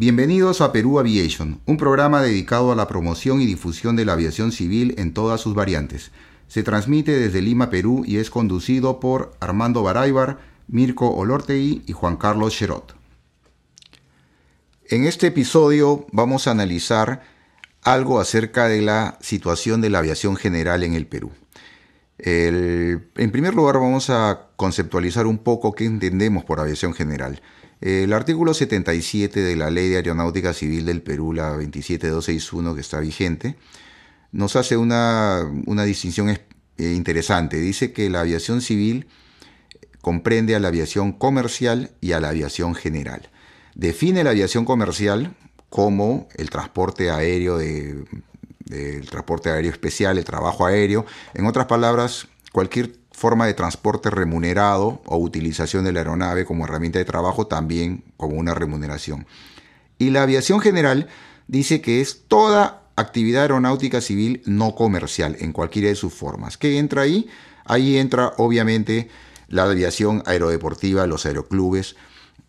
Bienvenidos a Perú Aviation, un programa dedicado a la promoción y difusión de la aviación civil en todas sus variantes. Se transmite desde Lima, Perú y es conducido por Armando Baraybar, Mirko Olortegui y Juan Carlos Cherot. En este episodio vamos a analizar algo acerca de la situación de la aviación general en el Perú. en primer lugar vamos a conceptualizar un poco qué entendemos por aviación general. El artículo 77 de la Ley de Aeronáutica Civil del Perú, la 27261 que está vigente, nos hace una, distinción eh, interesante. Dice que la aviación civil comprende a la aviación comercial y a la aviación general. Define la aviación comercial como el transporte aéreo de, el transporte aéreo especial, el trabajo aéreo. En otras palabras, cualquier forma de transporte remunerado o utilización de la aeronave como herramienta de trabajo también como una remuneración. Y la aviación general dice que es toda actividad aeronáutica civil no comercial en cualquiera de sus formas. ¿Qué entra ahí? Ahí entra obviamente la aviación aerodeportiva, los aeroclubes,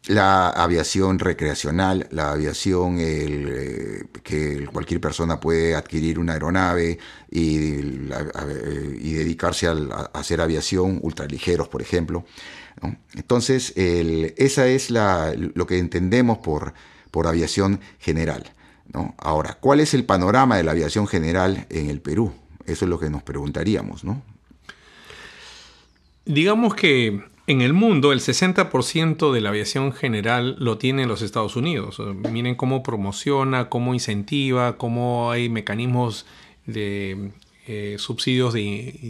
la aviación recreacional, la aviación eh, que cualquier persona puede adquirir una aeronave y, dedicarse a, hacer aviación ultraligeros, por ejemplo. Entonces, esa es lo que entendemos por, por aviación general. Ahora, ¿cuál es el panorama de la aviación general en el Perú? Eso es lo que nos preguntaríamos, ¿no? Digamos que en el mundo, el 60% de la aviación general lo tiene los Estados Unidos. Miren cómo promociona, cómo incentiva, cómo hay mecanismos de eh, subsidios de,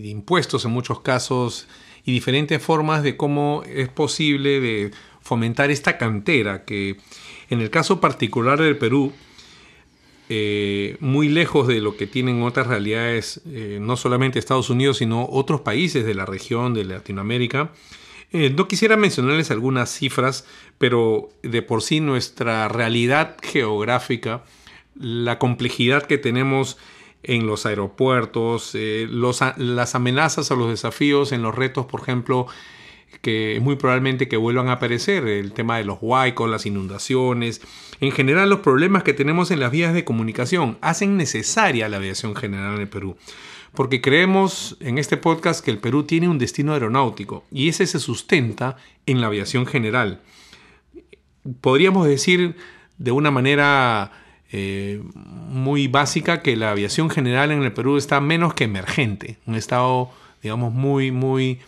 impuestos en muchos casos y diferentes formas de cómo es posible fomentar esta cantera que en el caso particular del Perú eh, muy lejos de lo que tienen otras realidades, eh, no solamente Estados Unidos, sino otros países de la región, de Latinoamérica. Eh, no quisiera mencionarles algunas cifras, pero de por sí nuestra realidad geográfica, la complejidad que tenemos en los aeropuertos, las amenazas a los desafíos, en los retos, por ejemplo, que muy probablemente que vuelvan a aparecer, el tema de los huaicos, las inundaciones, en general los problemas que tenemos en las vías de comunicación hacen necesaria la aviación general en el Perú. Porque creemos en este podcast que el Perú tiene un destino aeronáutico y ese se sustenta en la aviación general. Podríamos decir de una manera eh, muy básica que la aviación general en el Perú está menos que emergente, un estado, digamos, muy, muy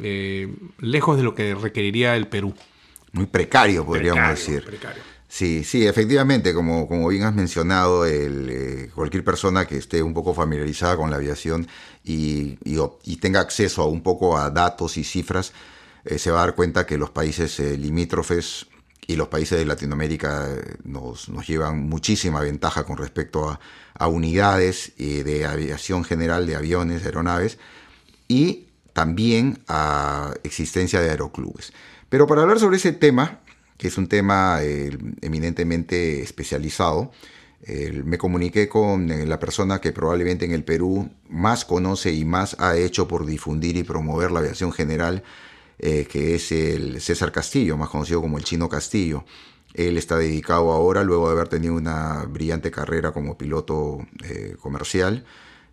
eh, lejos de lo que requeriría el Perú. Muy precario, podríamos decir. Sí, sí, efectivamente, como, como bien has mencionado, el, eh, cualquier persona que esté un poco familiarizada con la aviación y, tenga acceso a un poco a datos y cifras, eh, se va a dar cuenta que los países limítrofes y los países de Latinoamérica nos, nos, llevan muchísima ventaja con respecto a, a unidades de aviación general, de aviones, aeronaves, y también a existencia de aeroclubes. Pero para hablar sobre ese tema, que es un tema eh, eminentemente especializado, me comuniqué con eh, la persona que probablemente en el Perú más conoce y más ha hecho por difundir y promover la aviación general, eh, que es el César Castillo, más conocido como el Chino Castillo. Él está dedicado ahora, luego de haber tenido una brillante carrera como piloto comercial,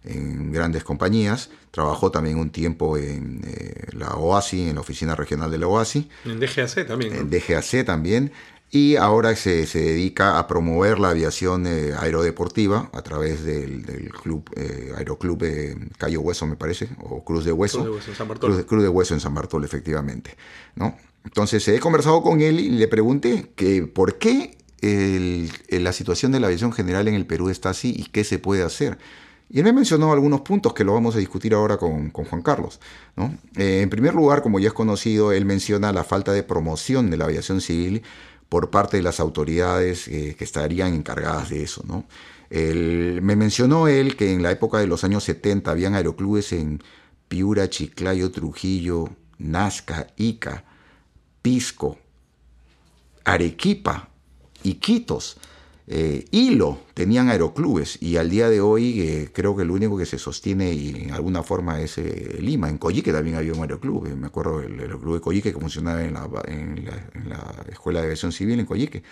en grandes compañías. Trabajó también un tiempo en eh, la OASI, en la oficina regional de la OASI. En DGAC también. En DGAC también. Y ahora se, se dedica a promover la aviación eh, aerodeportiva a través del, club eh, Aeroclub Cayo Hueso, me parece, o Cruz de Hueso. Cruz de Hueso en San Bartolo. Cruz de, Hueso en San Bartolo, efectivamente. ¿no? Entonces he conversado con él y le pregunté que por qué la situación de la aviación general en el Perú está así y qué se puede hacer. Y él me mencionó algunos puntos que lo vamos a discutir ahora con, Juan Carlos. Eh, en primer lugar, como ya es conocido, él menciona la falta de promoción de la aviación civil por parte de las autoridades eh, que estarían encargadas de eso. ¿no? me mencionó él que en la época de los años 70 habían aeroclubes en Piura, Chiclayo, Trujillo, Nazca, Ica, Pisco, Arequipa, Iquitos eh, Hilo tenían aeroclubes y al día de hoy eh, creo que el único que se sostiene y en alguna forma es eh, Lima. En Coyique también había un aeroclub, me acuerdo del aeroclub de Coyique que funcionaba en la, Escuela de Aviación Civil en Coyique.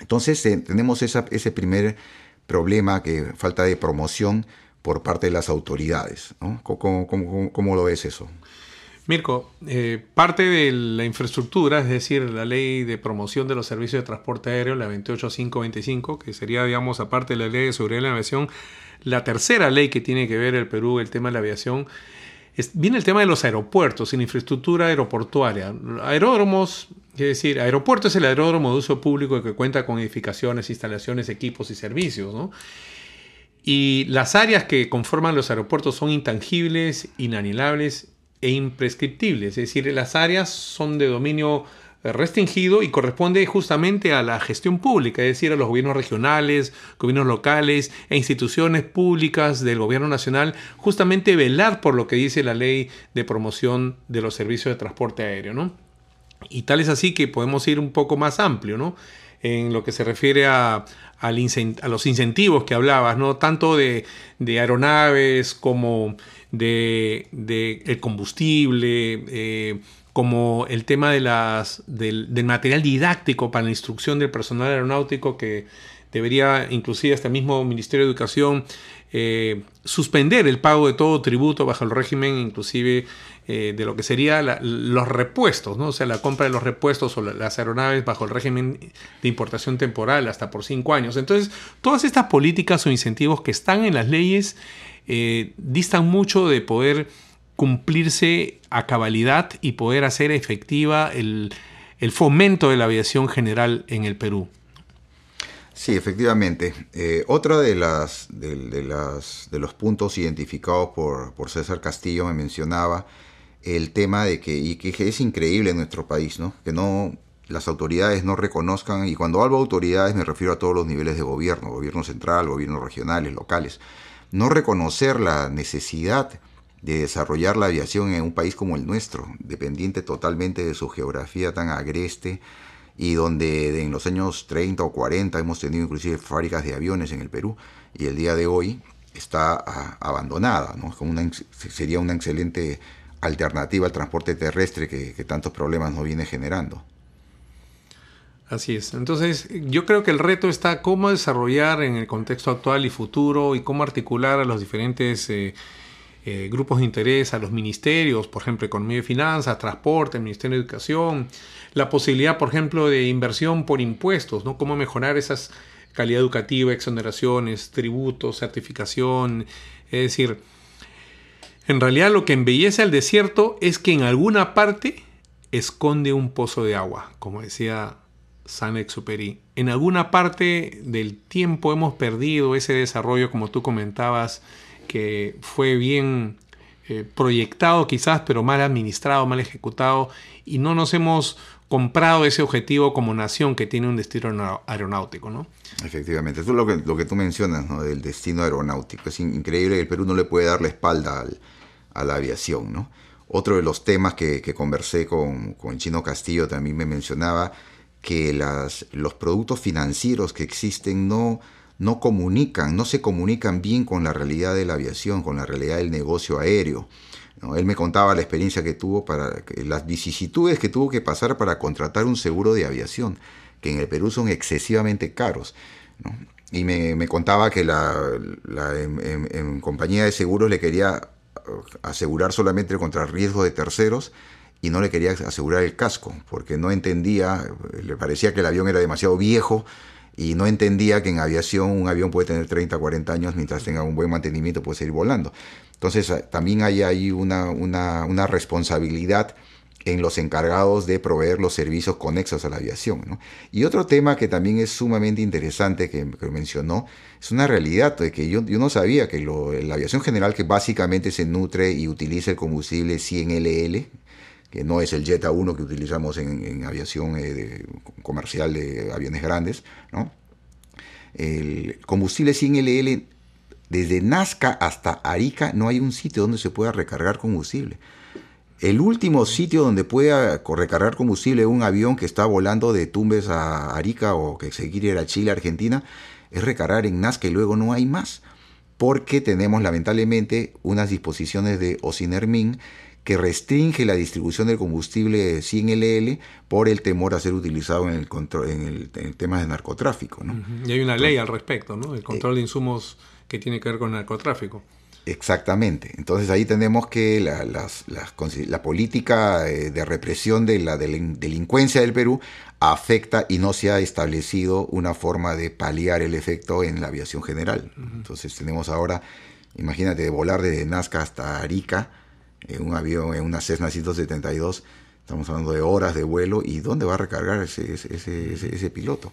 Entonces eh, tenemos ese primer problema, que falta de promoción por parte de las autoridades. ¿Cómo, lo ves eso? Mirko, eh, parte de la infraestructura, es decir, la ley de promoción de los servicios de transporte aéreo, la 28525, que sería, digamos, aparte de la ley de seguridad de la aviación, la tercera ley que tiene que ver el Perú, el tema de la aviación, viene el tema de los aeropuertos infraestructura aeroportuaria. Aeródromos, es decir, aeropuerto es el aeródromo de uso público que cuenta con edificaciones, instalaciones, equipos y servicios. Y las áreas que conforman los aeropuertos son intangibles, inanilables e imprescriptibles. Es decir, las áreas son de dominio restringido y corresponde justamente a la gestión pública, es decir, a los gobiernos regionales, gobiernos locales e instituciones públicas del gobierno nacional, justamente velar por lo que dice la ley de promoción de los servicios de transporte aéreo, ¿no? Y tal es así que podemos ir un poco más amplio, ¿no? En lo que se refiere a, a los incentivos que hablabas, ¿no? Tanto de, aeronaves como de, el combustible, eh, como el tema de las, del, material didáctico para la instrucción del personal aeronáutico que debería inclusive hasta el mismo Ministerio de Educación eh, suspender el pago de todo tributo bajo el régimen inclusive eh, de lo que sería los repuestos, ¿no? o sea, la compra de los repuestos o las aeronaves bajo el régimen de importación temporal hasta por cinco años. Entonces, todas estas políticas o incentivos que están en las leyes eh, distan mucho de poder cumplirse a cabalidad y poder hacer efectiva el, fomento de la aviación general en el Perú. Sí, efectivamente. Eh, otro de, las, de, las, de los puntos identificados por, por, César Castillo me mencionaba el tema de que, y que es increíble en nuestro país, ¿no? que no las autoridades no reconozcan, y cuando hablo de autoridades me refiero a todos los niveles de gobierno, gobierno central, gobiernos regionales, locales, no reconocer la necesidad de desarrollar la aviación en un país como el nuestro, dependiente totalmente de su geografía tan agreste y donde en los años 30 o 40 hemos tenido inclusive fábricas de aviones en el Perú y el día de hoy está abandonada, ¿no? Como una, sería una excelente alternativa al transporte terrestre que, tantos problemas nos viene generando. Así es. Entonces, yo creo que el reto está cómo desarrollar en el contexto actual y futuro y cómo articular a los diferentes eh, eh, grupos de interés, a los ministerios, por ejemplo, Economía y Finanzas, Transporte, Ministerio de Educación, la posibilidad, por ejemplo, de inversión por impuestos, ¿no? Cómo mejorar esas calidad educativa, exoneraciones, tributos, certificación. Es decir, en realidad lo que embellece al desierto es que en alguna parte esconde un pozo de agua, como decía San Exuperi. En alguna parte del tiempo hemos perdido ese desarrollo, como tú comentabas, que fue bien eh, proyectado quizás, pero mal administrado, mal ejecutado, y no nos hemos comprado ese objetivo como nación que tiene un destino aeronáutico, ¿no? Efectivamente, eso es lo que, tú mencionas, ¿no? Del destino aeronáutico. Es increíble que el Perú no le puede dar la espalda a la aviación, ¿no? Otro de los temas que, conversé con, con, Chino Castillo también me mencionaba que los productos financieros que existen no, no comunican, no se comunican bien con la realidad de la aviación, con la realidad del negocio aéreo. Él me contaba la experiencia que tuvo para las vicisitudes que tuvo que pasar para contratar un seguro de aviación, que en el Perú son excesivamente caros. Y me, contaba que la, en, compañía de seguros le quería asegurar solamente contra riesgo de terceros y no le quería asegurar el casco, porque no entendía, le parecía que el avión era demasiado viejo y no entendía que en aviación un avión puede tener 30, 40 años, mientras tenga un buen mantenimiento puede seguir volando. Entonces eh, también hay ahí una, una, responsabilidad en los encargados de proveer los servicios conexos a la aviación. Y otro tema que también es sumamente interesante que, mencionó, es una realidad de que yo, yo no sabía que la aviación general que básicamente se nutre y utiliza el combustible 100LL, que no es el Jet A1 que utilizamos en, aviación eh, comercial de aviones grandes, ¿no? El combustible 100LL, desde Nazca hasta Arica, no hay un sitio donde se pueda recargar combustible. El último sitio donde pueda recargar combustible un avión que está volando de Tumbes a Arica o que se quiere ir a Chile, Argentina, es recargar en Nazca y luego no hay más. Porque tenemos lamentablemente unas disposiciones de Ocinermin que restringe la distribución del combustible 100LL por el temor a ser utilizado en el, control, en el, tema de narcotráfico. ¿no? Y hay una ley al respecto, ¿no? el control de insumos que tiene que ver con narcotráfico. Exactamente. Entonces ahí tenemos que la, la política eh, de represión de la delincuencia del Perú afecta y no se ha establecido una forma de paliar el efecto en la aviación general. Entonces tenemos ahora, imagínate, de volar desde Nazca hasta Arica en un avión, en una Cessna 172, estamos hablando de horas de vuelo y dónde va a recargar ese, ese, ese, piloto.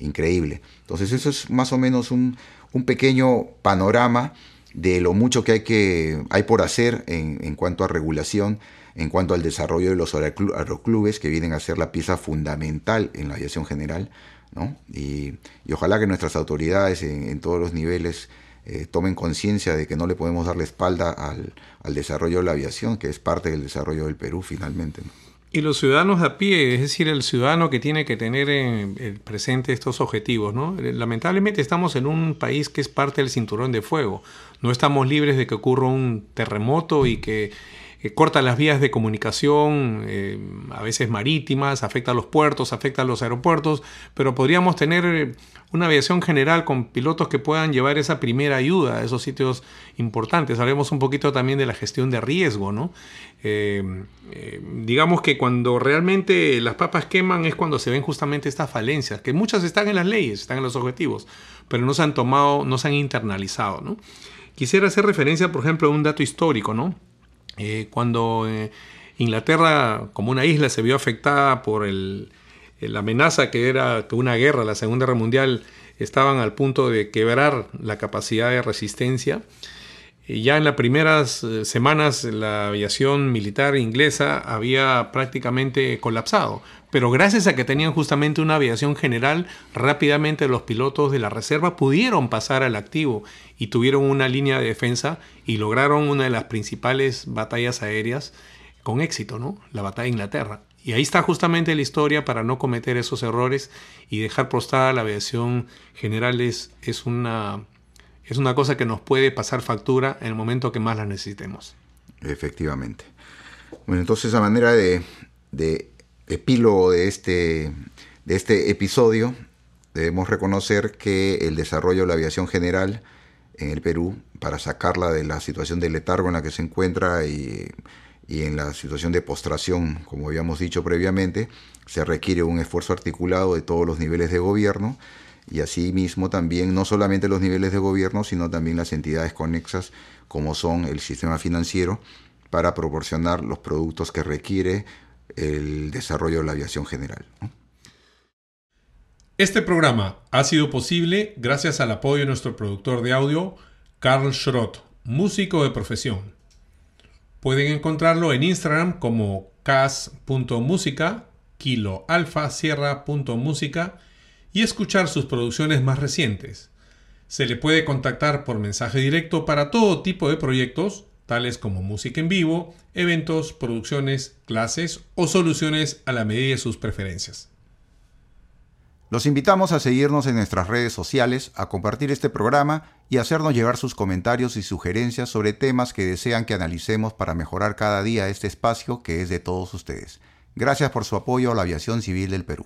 Increíble. Entonces eso es más o menos un, un pequeño panorama de lo mucho que hay, que, hay por hacer en, en cuanto a regulación, en cuanto al desarrollo de los aeroclubes, que vienen a ser la pieza fundamental en la aviación general. ¿no? Y, y ojalá que nuestras autoridades en, todos los niveles eh, tomen conciencia de que no le podemos dar la espalda al, al, desarrollo de la aviación, que es parte del desarrollo del Perú finalmente. Y los ciudadanos a pie, es decir, el ciudadano que tiene que tener en, presente estos objetivos, ¿no? Lamentablemente estamos en un país que es parte del cinturón de fuego. No estamos libres de que ocurra un terremoto y que corta las vías de comunicación, eh, a veces marítimas, afecta a los puertos, afecta a los aeropuertos, pero podríamos tener eh, una aviación general con pilotos que puedan llevar esa primera ayuda a esos sitios importantes. Hablemos un poquito también de la gestión de riesgo, ¿no? Eh, digamos que cuando realmente las papas queman es cuando se ven justamente estas falencias, que muchas están en las leyes, están en los objetivos, pero no se han tomado, no se han internalizado, ¿no? Quisiera hacer referencia, por ejemplo, a un dato histórico, ¿no? Eh, cuando eh, Inglaterra, como una isla, se vio afectada por la amenaza que era una guerra, la Segunda Guerra Mundial, estaban al punto de quebrar la capacidad de resistencia. Ya en las primeras eh, semanas la aviación militar inglesa había prácticamente colapsado, pero gracias a que tenían justamente una aviación general, rápidamente los pilotos de la reserva pudieron pasar al activo y tuvieron una línea de defensa y lograron una de las principales batallas aéreas con éxito, ¿no? La batalla de Inglaterra. Y ahí está justamente la historia para no cometer esos errores y dejar prostrada la aviación general es, es, una, es una cosa que nos puede pasar factura en el momento que más la necesitemos. Efectivamente. Bueno, entonces a manera de epílogo de este, de este episodio, debemos reconocer que el desarrollo de la aviación general en el Perú para sacarla de la situación de letargo en la que se encuentra y, en la situación de postración, como habíamos dicho previamente, se requiere un esfuerzo articulado de todos los niveles de gobierno y asimismo también no solamente los niveles de gobierno, sino también las entidades conexas como son el sistema financiero para proporcionar los productos que requiere el desarrollo de la aviación general. Este programa ha sido posible gracias al apoyo de nuestro productor de audio, Carl Schrott, músico de profesión. Pueden encontrarlo en Instagram como cas.música, kiloalfasierra.música y escuchar sus producciones más recientes. Se le puede contactar por mensaje directo para todo tipo de proyectos, tales como música en vivo, eventos, producciones, clases o soluciones a la medida de sus preferencias. Los invitamos a seguirnos en nuestras redes sociales, a compartir este programa y hacernos llegar sus comentarios y sugerencias sobre temas que desean que analicemos para mejorar cada día este espacio que es de todos ustedes. Gracias por su apoyo a la aviación civil del Perú.